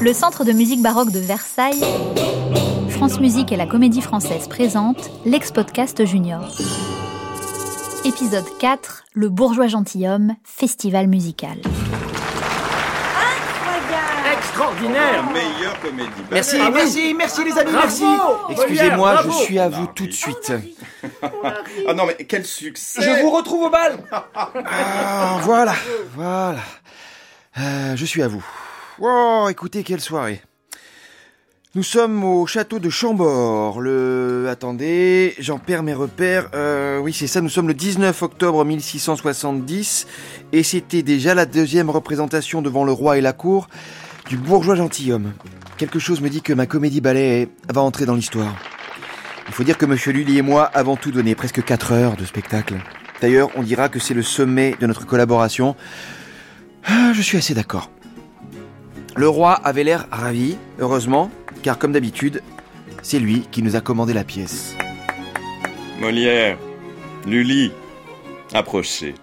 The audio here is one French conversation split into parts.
Le Centre de musique baroque de Versailles, France Musique et la Comédie Française présentent l'ex-podcast Junior. Épisode 4, Le bourgeois gentilhomme, festival musical. Extraordinaire Meilleure comédie. Merci, ballet. merci, merci les amis, Bravo merci Excusez-moi, Bravo je suis à vous tout de mais- suite. Ah non mais quel succès Je vous retrouve au bal Ah, voilà, voilà. Euh, je suis à vous. Oh, écoutez, quelle soirée. Nous sommes au château de Chambord. Le... Attendez, j'en perds mes repères. Euh, oui, c'est ça, nous sommes le 19 octobre 1670. Et c'était déjà la deuxième représentation devant le roi et la cour du bourgeois gentilhomme. Quelque chose me dit que ma comédie ballet va entrer dans l'histoire. Il faut dire que Monsieur Lully et moi avons tout donné, presque 4 heures de spectacle. D'ailleurs, on dira que c'est le sommet de notre collaboration. Ah, je suis assez d'accord. Le roi avait l'air ravi, heureusement, car comme d'habitude, c'est lui qui nous a commandé la pièce. Molière, Lully, approchez.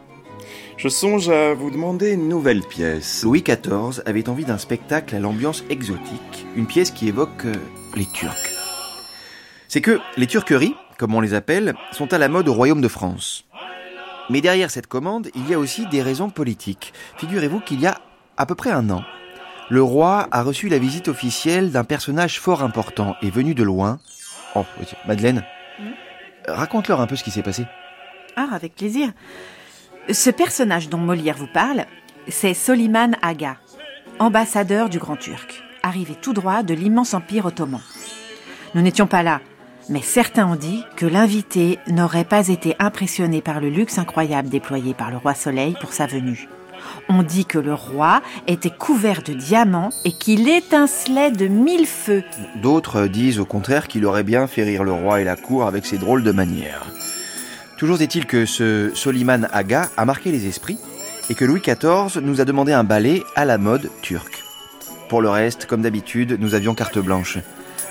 Je songe à vous demander une nouvelle pièce. Louis XIV avait envie d'un spectacle à l'ambiance exotique, une pièce qui évoque euh, les Turcs. C'est que les turqueries, comme on les appelle, sont à la mode au royaume de France. Mais derrière cette commande, il y a aussi des raisons politiques. Figurez-vous qu'il y a à peu près un an, le roi a reçu la visite officielle d'un personnage fort important et venu de loin. Oh, Madeleine, raconte-leur un peu ce qui s'est passé. Ah, avec plaisir. Ce personnage dont Molière vous parle, c'est Soliman Aga, ambassadeur du Grand Turc, arrivé tout droit de l'immense empire ottoman. Nous n'étions pas là, mais certains ont dit que l'invité n'aurait pas été impressionné par le luxe incroyable déployé par le roi Soleil pour sa venue. On dit que le roi était couvert de diamants et qu'il étincelait de mille feux. D'autres disent au contraire qu'il aurait bien fait rire le roi et la cour avec ses drôles de manières. Toujours est-il que ce Soliman Aga a marqué les esprits et que Louis XIV nous a demandé un ballet à la mode turque. Pour le reste, comme d'habitude, nous avions carte blanche.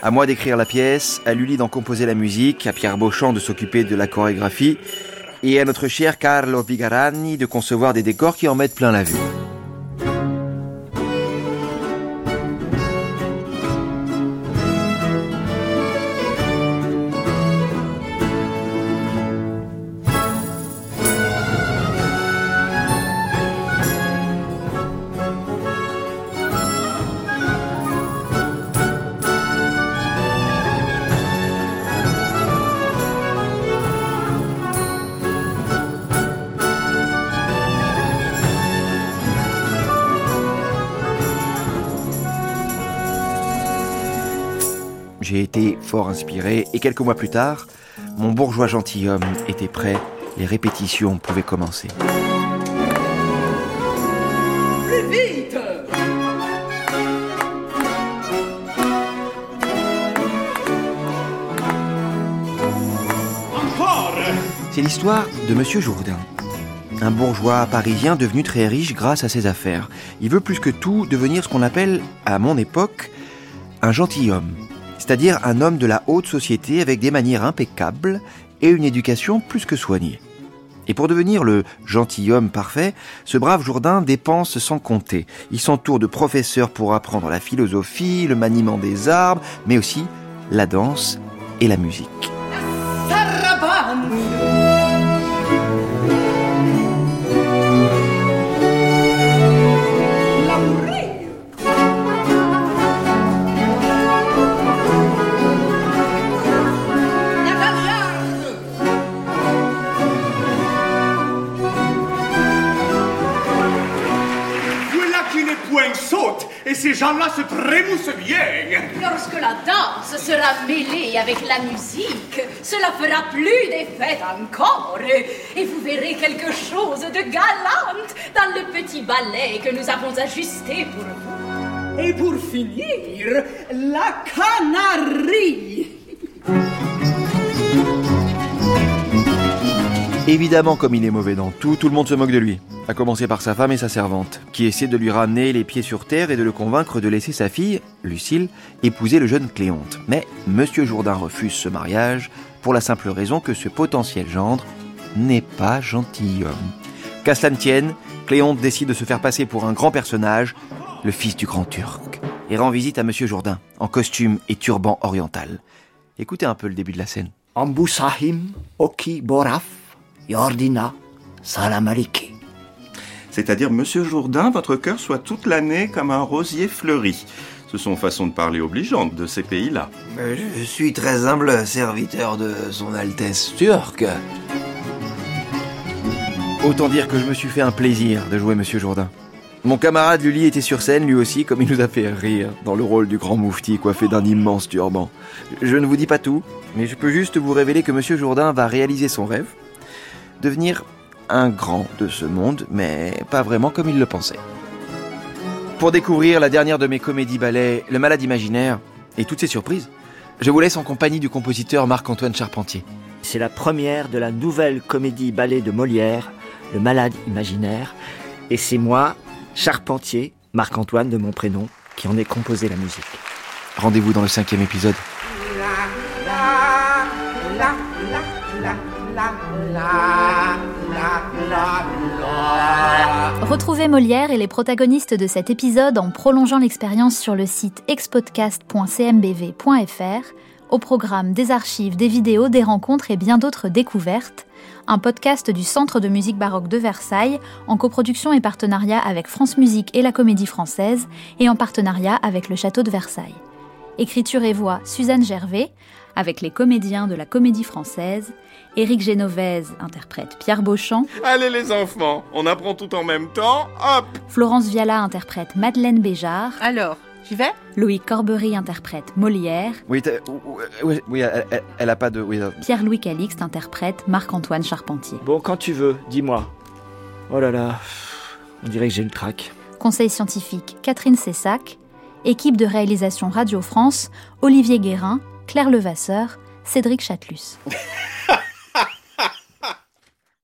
À moi d'écrire la pièce, à Lully d'en composer la musique, à Pierre Beauchamp de s'occuper de la chorégraphie, et à notre cher Carlo Vigarani de concevoir des décors qui en mettent plein la vue. J'ai été fort inspiré et quelques mois plus tard, mon bourgeois gentilhomme était prêt, les répétitions pouvaient commencer. Plus vite Encore C'est l'histoire de Monsieur Jourdain. Un bourgeois parisien devenu très riche grâce à ses affaires. Il veut plus que tout devenir ce qu'on appelle, à mon époque, un gentilhomme. C'est-à-dire un homme de la haute société avec des manières impeccables et une éducation plus que soignée. Et pour devenir le gentilhomme parfait, ce brave Jourdain dépense sans compter. Il s'entoure de professeurs pour apprendre la philosophie, le maniement des arbres, mais aussi la danse et la musique. Les poings sautent et ces gens-là se trémoussent bien Lorsque la danse sera mêlée avec la musique, cela fera plus d'effet encore. Et vous verrez quelque chose de galante dans le petit ballet que nous avons ajusté pour vous. Et pour finir, la canarie. Évidemment, comme il est mauvais dans tout, tout le monde se moque de lui. À commencer par sa femme et sa servante, qui essaient de lui ramener les pieds sur terre et de le convaincre de laisser sa fille, Lucille, épouser le jeune Cléonte. Mais Monsieur Jourdain refuse ce mariage pour la simple raison que ce potentiel gendre n'est pas gentilhomme. Qu'à cela ne tienne, Cléonte décide de se faire passer pour un grand personnage, le fils du grand turc. et rend visite à Monsieur Jourdain, en costume et turban oriental. Écoutez un peu le début de la scène. Ambusahim, Oki Boraf, Yordina, Salamaliki. C'est-à-dire, Monsieur Jourdain, votre cœur soit toute l'année comme un rosier fleuri. Ce sont façons de parler obligeantes de ces pays-là. Je suis très humble serviteur de son Altesse turque. Autant dire que je me suis fait un plaisir de jouer Monsieur Jourdain. Mon camarade Lully était sur scène lui aussi, comme il nous a fait rire, dans le rôle du grand moufti coiffé d'un immense turban. Je ne vous dis pas tout, mais je peux juste vous révéler que Monsieur Jourdain va réaliser son rêve, devenir un grand de ce monde, mais pas vraiment comme il le pensait. Pour découvrir la dernière de mes comédies ballets, Le Malade Imaginaire, et toutes ses surprises, je vous laisse en compagnie du compositeur Marc-Antoine Charpentier. C'est la première de la nouvelle comédie ballet de Molière, Le Malade Imaginaire, et c'est moi, Charpentier, Marc-Antoine de mon prénom, qui en ai composé la musique. Rendez-vous dans le cinquième épisode. Retrouvez Molière et les protagonistes de cet épisode en prolongeant l'expérience sur le site expodcast.cmbv.fr, au programme des archives, des vidéos, des rencontres et bien d'autres découvertes, un podcast du Centre de musique baroque de Versailles en coproduction et partenariat avec France Musique et la Comédie Française et en partenariat avec le Château de Versailles. Écriture et voix Suzanne Gervais, avec les comédiens de la Comédie Française, Éric Génovèse interprète Pierre Beauchamp, Allez les enfants, on apprend tout en même temps, hop. Florence Viala interprète Madeleine Béjart, Alors, j'y vais? Loïc Corbery interprète Molière, Oui, t'as- oui, oui, elle, elle- elle a pas de... Oui, euh, Pierre-Louis Calixte interprète Marc-Antoine Charpentier. Bon, quand tu veux, dis-moi. Oh là là, on dirait que j'ai le trac. Conseil scientifique Catherine Cessac, équipe de réalisation Radio France, Olivier Guérin, Claire Levasseur, Cédric Chatelus.